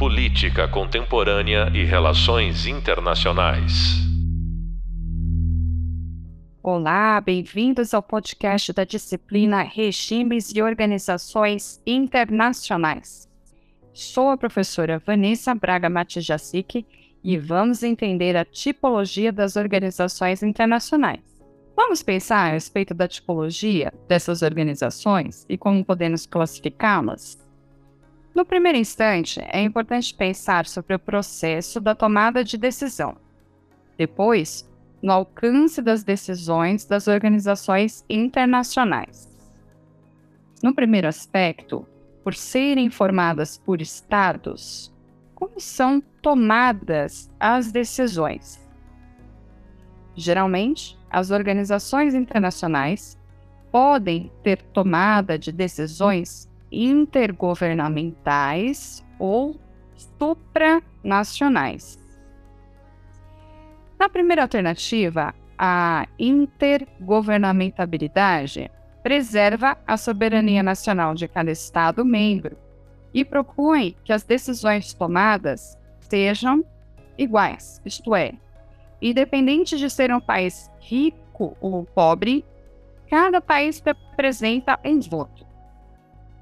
Política Contemporânea e Relações Internacionais. Olá, bem-vindos ao podcast da disciplina Regimes e Organizações Internacionais. Sou a professora Vanessa Braga Matijacic e vamos entender a tipologia das organizações internacionais. Vamos pensar a respeito da tipologia dessas organizações e como podemos classificá-las? No primeiro instante, é importante pensar sobre o processo da tomada de decisão. Depois, no alcance das decisões das organizações internacionais. No primeiro aspecto, por serem formadas por estados, como são tomadas as decisões? Geralmente, as organizações internacionais podem ter tomada de decisões intergovernamentais ou supranacionais. Na primeira alternativa, a intergovernamentabilidade preserva a soberania nacional de cada Estado membro e propõe que as decisões tomadas sejam iguais, isto é, independente de ser um país rico ou pobre, cada país representa um voto.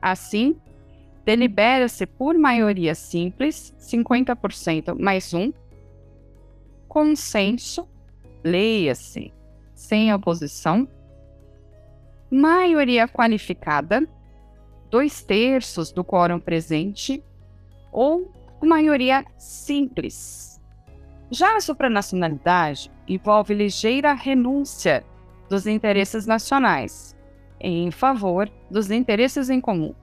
Assim, delibera-se por maioria simples, 50% mais um, consenso, leia-se, sem oposição, maioria qualificada, dois terços do quórum presente, ou maioria simples. Já a supranacionalidade envolve ligeira renúncia dos interesses nacionais em favor dos interesses em comum.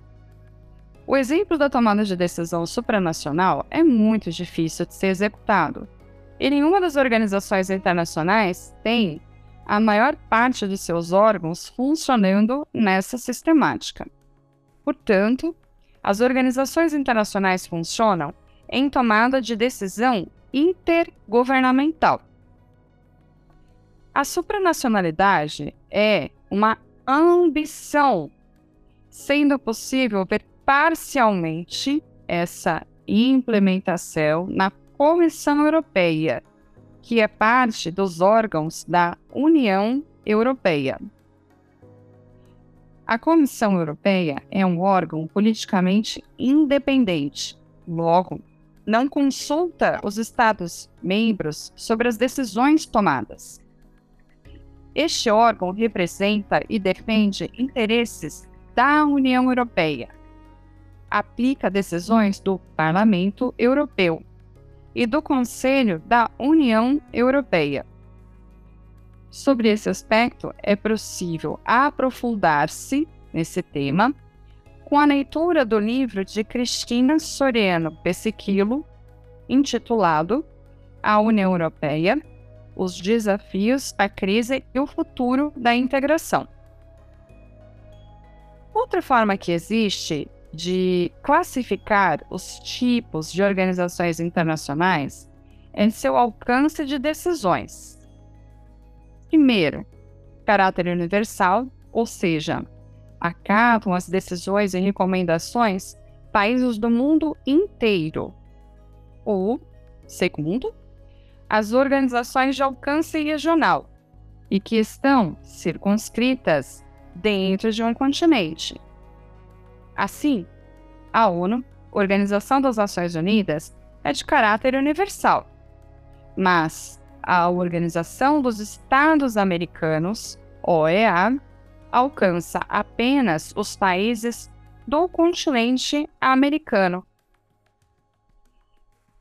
O exemplo da tomada de decisão supranacional é muito difícil de ser executado, e nenhuma das organizações internacionais tem a maior parte de seus órgãos funcionando nessa sistemática. Portanto, as organizações internacionais funcionam em tomada de decisão intergovernamental. A supranacionalidade é uma ambição, sendo possível ver parcialmente essa implementação na Comissão Europeia, que é parte dos órgãos da União Europeia. A Comissão Europeia é um órgão politicamente independente, logo, não consulta os Estados-membros sobre as decisões tomadas. Este órgão representa e defende interesses da União Europeia. Aplica decisões do Parlamento Europeu e do Conselho da União Europeia. Sobre esse aspecto, é possível aprofundar-se nesse tema com a leitura do livro de Cristina Soriano Pesiquilo, intitulado A União Europeia os desafios, a crise e o futuro da integração. Outra forma que existe de classificar os tipos de organizações internacionais é seu alcance de decisões. Primeiro, caráter universal, ou seja, acatam as decisões e recomendações países do mundo inteiro. Ou, segundo, as organizações de alcance regional e que estão circunscritas dentro de um continente. Assim, a ONU, Organização das Nações Unidas, é de caráter universal, mas a Organização dos Estados Americanos, OEA, alcança apenas os países do continente americano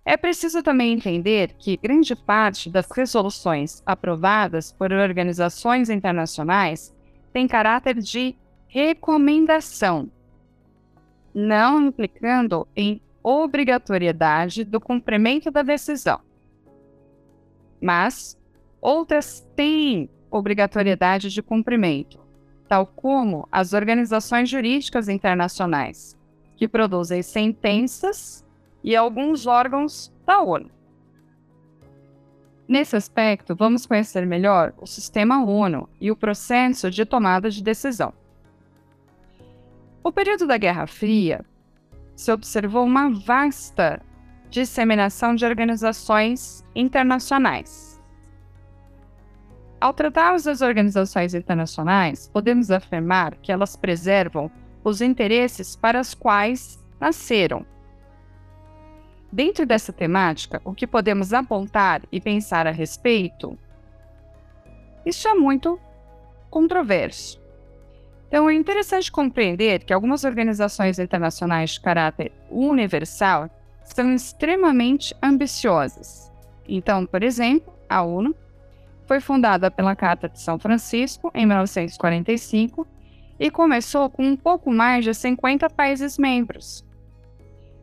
é preciso também entender que grande parte das resoluções aprovadas por organizações internacionais tem caráter de recomendação, não implicando em obrigatoriedade do cumprimento da decisão. Mas outras têm obrigatoriedade de cumprimento, tal como as organizações jurídicas internacionais, que produzem sentenças e alguns órgãos da ONU. Nesse aspecto, vamos conhecer melhor o sistema ONU e o processo de tomada de decisão. O período da Guerra Fria se observou uma vasta disseminação de organizações internacionais. Ao tratarmos das organizações internacionais, podemos afirmar que elas preservam os interesses para os quais nasceram. Dentro dessa temática, o que podemos apontar e pensar a respeito? Isso é muito controverso. Então, é interessante compreender que algumas organizações internacionais de caráter universal são extremamente ambiciosas. Então, por exemplo, a ONU foi fundada pela Carta de São Francisco em 1945 e começou com um pouco mais de 50 países membros.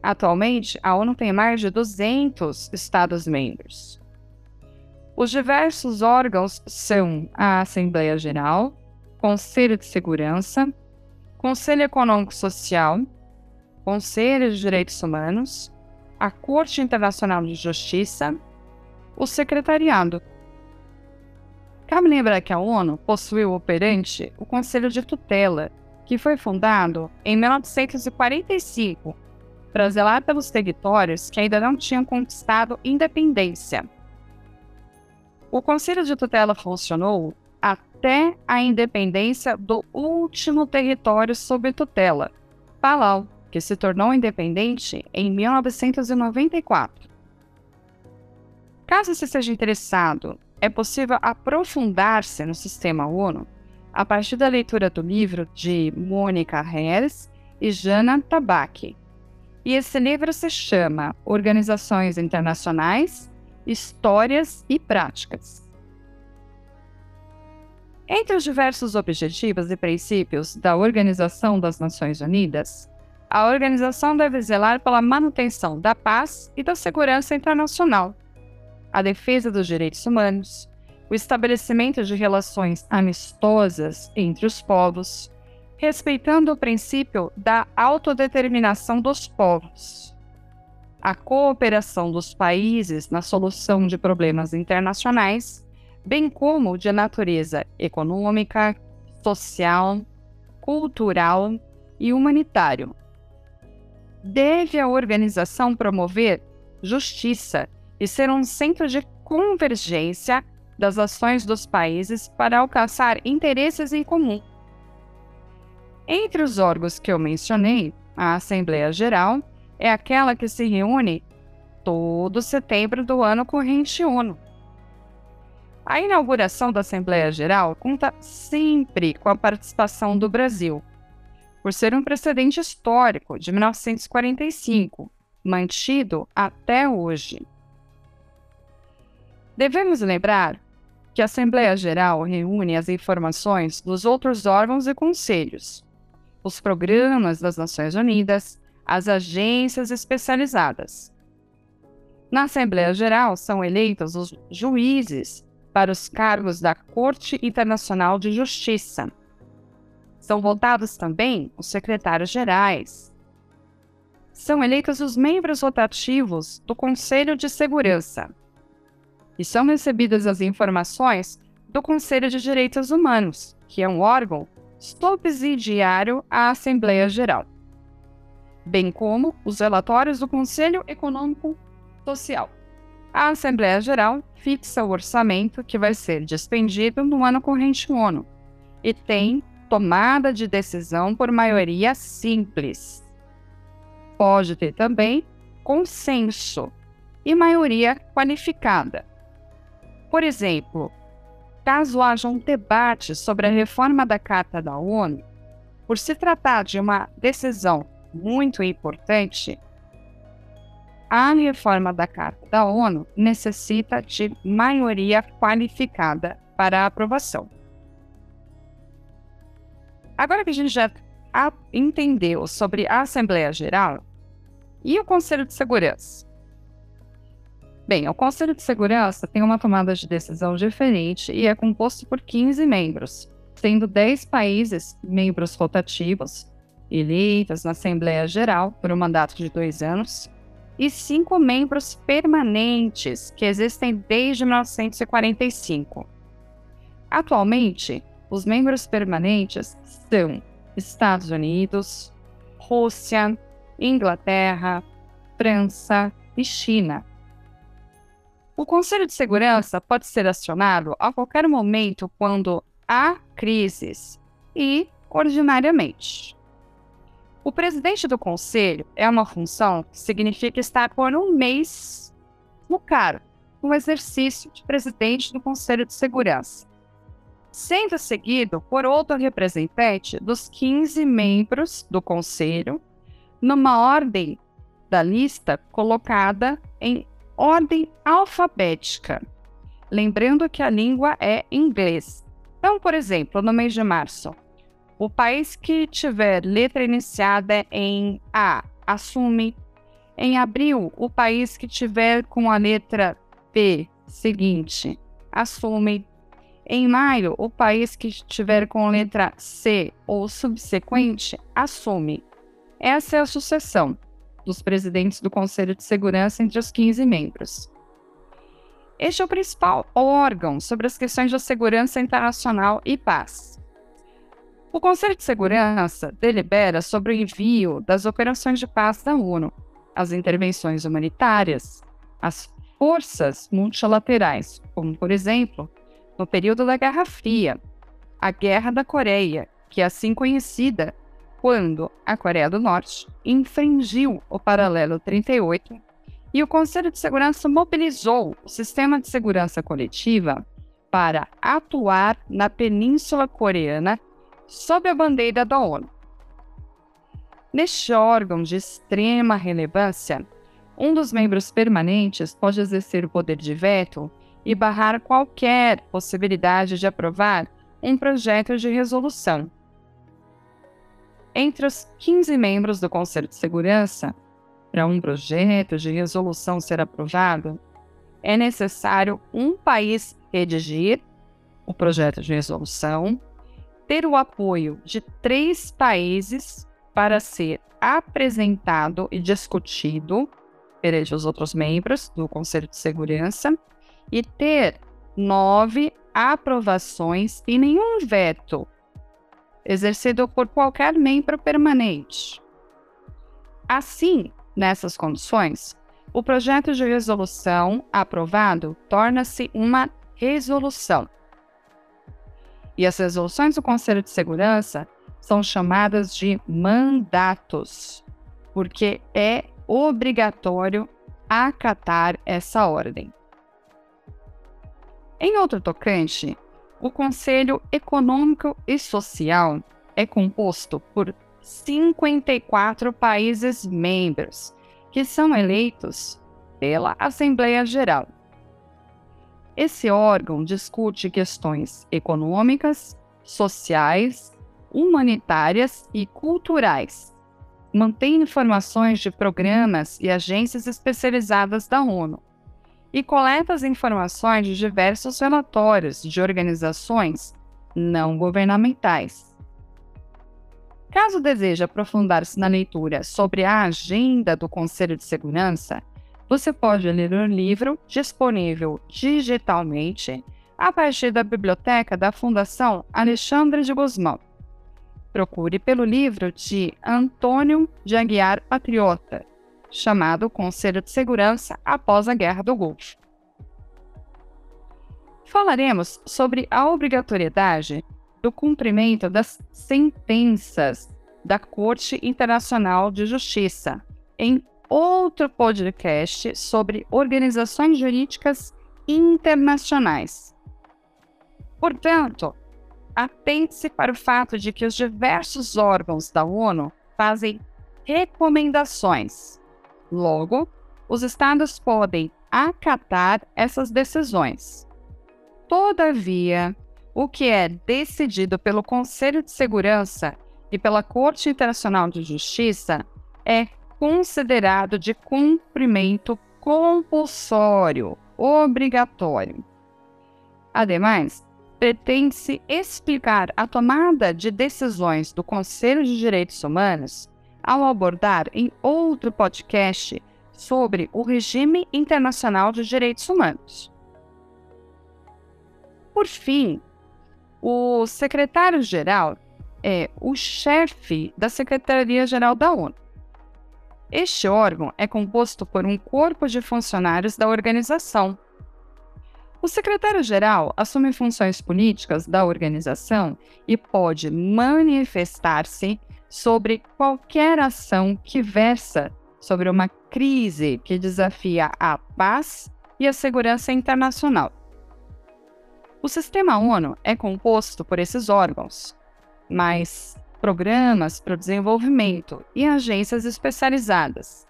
Atualmente, a ONU tem mais de 200 Estados-membros. Os diversos órgãos são a Assembleia Geral, Conselho de Segurança, Conselho Econômico Social, Conselho de Direitos Humanos, a Corte Internacional de Justiça, o Secretariado. Cabe lembrar que a ONU possuiu operante o Conselho de Tutela, que foi fundado em 1945 para zelar pelos territórios que ainda não tinham conquistado independência. O Conselho de Tutela funcionou até a independência do último território sob tutela, Palau, que se tornou independente em 1994. Caso você seja interessado é possível aprofundar-se no sistema ONU a partir da leitura do livro de Mônica Harris e Jana Tabaki. E esse livro se chama Organizações Internacionais, Histórias e Práticas. Entre os diversos objetivos e princípios da Organização das Nações Unidas, a organização deve zelar pela manutenção da paz e da segurança internacional, a defesa dos direitos humanos, o estabelecimento de relações amistosas entre os povos, respeitando o princípio da autodeterminação dos povos, a cooperação dos países na solução de problemas internacionais, bem como de natureza econômica, social, cultural e humanitário. Deve a organização promover justiça e ser um centro de convergência das ações dos países para alcançar interesses em comum. Entre os órgãos que eu mencionei, a Assembleia Geral é aquela que se reúne todo setembro do ano corrente ONU. A inauguração da Assembleia Geral conta sempre com a participação do Brasil, por ser um precedente histórico de 1945, mantido até hoje. Devemos lembrar que a Assembleia Geral reúne as informações dos outros órgãos e conselhos, os programas das Nações Unidas, as agências especializadas. Na Assembleia Geral são eleitos os juízes para os cargos da Corte Internacional de Justiça. São votados também os secretários gerais. São eleitos os membros rotativos do Conselho de Segurança e são recebidas as informações do Conselho de Direitos Humanos, que é um órgão subsidiário à Assembleia Geral, bem como os relatórios do Conselho Econômico Social. A Assembleia Geral fixa o orçamento que vai ser dispendido no ano corrente ONU e tem tomada de decisão por maioria simples. Pode ter também consenso e maioria qualificada, por exemplo, caso haja um debate sobre a reforma da Carta da ONU, por se tratar de uma decisão muito importante, a reforma da Carta da ONU necessita de maioria qualificada para a aprovação. Agora que a gente já entendeu sobre a Assembleia Geral e o Conselho de Segurança, Bem, o Conselho de Segurança tem uma tomada de decisão diferente e é composto por 15 membros, sendo 10 países membros rotativos, eleitos na Assembleia Geral por um mandato de dois anos, e cinco membros permanentes, que existem desde 1945. Atualmente, os membros permanentes são Estados Unidos, Rússia, Inglaterra, França, e China. O Conselho de Segurança pode ser acionado a qualquer momento quando há crises e ordinariamente. O presidente do conselho é uma função que significa estar por um mês no cargo, no exercício de presidente do Conselho de Segurança, sendo seguido por outro representante dos 15 membros do conselho, numa ordem da lista colocada em ordem alfabética, lembrando que a língua é inglês. Então, por exemplo, no mês de março, o país que tiver letra iniciada em A assume. Em abril, o país que tiver com a letra P seguinte assume. Em maio, o país que tiver com letra C ou subsequente assume. Essa é a sucessão dos presidentes do Conselho de Segurança entre os 15 membros. Este é o principal órgão sobre as questões de segurança internacional e paz. O Conselho de Segurança delibera sobre o envio das operações de paz da ONU, as intervenções humanitárias, as forças multilaterais, como, por exemplo, no período da Guerra Fria, a Guerra da Coreia, que é assim conhecida quando a Coreia do Norte infringiu o paralelo 38 e o Conselho de Segurança mobilizou o sistema de segurança coletiva para atuar na Península Coreana sob a bandeira da ONU. Neste órgão de extrema relevância, um dos membros permanentes pode exercer o poder de veto e barrar qualquer possibilidade de aprovar um projeto de resolução. Entre os 15 membros do Conselho de Segurança, para um projeto de resolução ser aprovado, é necessário um país redigir o projeto de resolução ter o apoio de três países para ser apresentado e discutido perante os outros membros do Conselho de Segurança e ter nove aprovações e nenhum veto exercido por qualquer membro permanente. Assim, nessas condições, o projeto de resolução aprovado torna-se uma resolução e as resoluções do Conselho de Segurança são chamadas de mandatos, porque é obrigatório acatar essa ordem. Em outro tocante, o Conselho Econômico e Social é composto por 54 países membros, que são eleitos pela Assembleia Geral. Esse órgão discute questões econômicas, sociais, humanitárias e culturais. Mantém informações de programas e agências especializadas da ONU e coleta as informações de diversos relatórios de organizações não governamentais. Caso deseje aprofundar-se na leitura sobre a agenda do Conselho de Segurança, você pode ler o livro disponível digitalmente a partir da biblioteca da Fundação Alexandre de Guzmão. Procure pelo livro de Antônio de Aguiar Patriota, chamado Conselho de Segurança após a Guerra do Golfo. Falaremos sobre a obrigatoriedade do cumprimento das sentenças da Corte Internacional de Justiça em outro podcast sobre organizações jurídicas internacionais. Portanto, atente-se para o fato de que os diversos órgãos da ONU fazem recomendações. Logo, os Estados podem acatar essas decisões. Todavia, o que é decidido pelo Conselho de Segurança e pela Corte Internacional de Justiça é considerado de cumprimento compulsório, obrigatório. Ademais, pretende-se explicar a tomada de decisões do Conselho de Direitos Humanos ao abordar em outro podcast sobre o regime internacional de direitos humanos. Por fim, o secretário-geral é o chefe da Secretaria-Geral da ONU. Este órgão é composto por um corpo de funcionários da organização. O secretário-geral assume funções políticas da organização e pode manifestar-se sobre qualquer ação que versa sobre uma crise que desafia a paz e a segurança internacional. O sistema ONU é composto por esses órgãos, mas programas para o desenvolvimento e agências especializadas.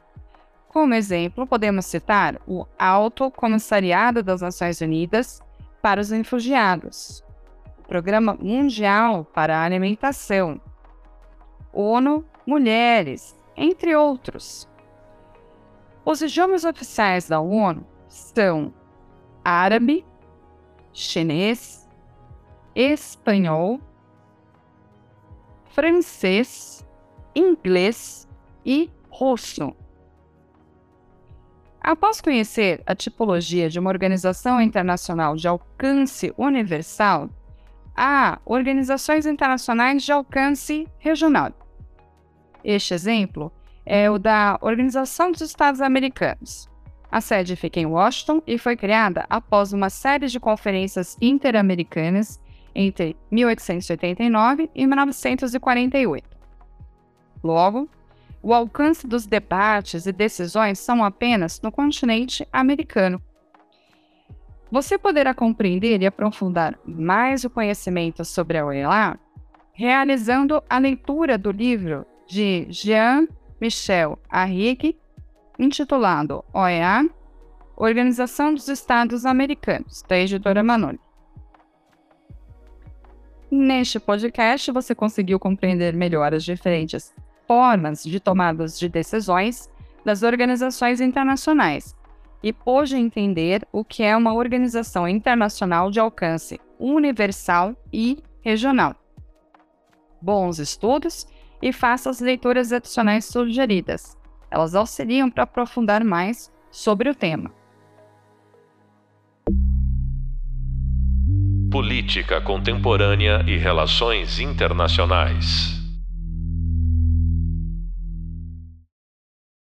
Como exemplo, podemos citar o Alto Comissariado das Nações Unidas para os Refugiados, o Programa Mundial para a Alimentação, ONU Mulheres, entre outros. Os idiomas oficiais da ONU são árabe, chinês, espanhol, francês, inglês e russo. Após conhecer a tipologia de uma organização internacional de alcance universal, há organizações internacionais de alcance regional. Este exemplo é o da Organização dos Estados Americanos. A sede fica em Washington e foi criada após uma série de conferências interamericanas entre 1889 e 1948. Logo, o alcance dos debates e decisões são apenas no continente americano. Você poderá compreender e aprofundar mais o conhecimento sobre a OEA realizando a leitura do livro de Jean-Michel Arrigue, intitulado OEA, Organização dos Estados Americanos, da editora Manoli. Neste podcast, você conseguiu compreender melhor as diferentes formas de tomadas de decisões das organizações internacionais e pôde entender o que é uma organização internacional de alcance universal e regional. Bons estudos e faça as leituras adicionais sugeridas. Elas auxiliam para aprofundar mais sobre o tema. Política Contemporânea e Relações Internacionais.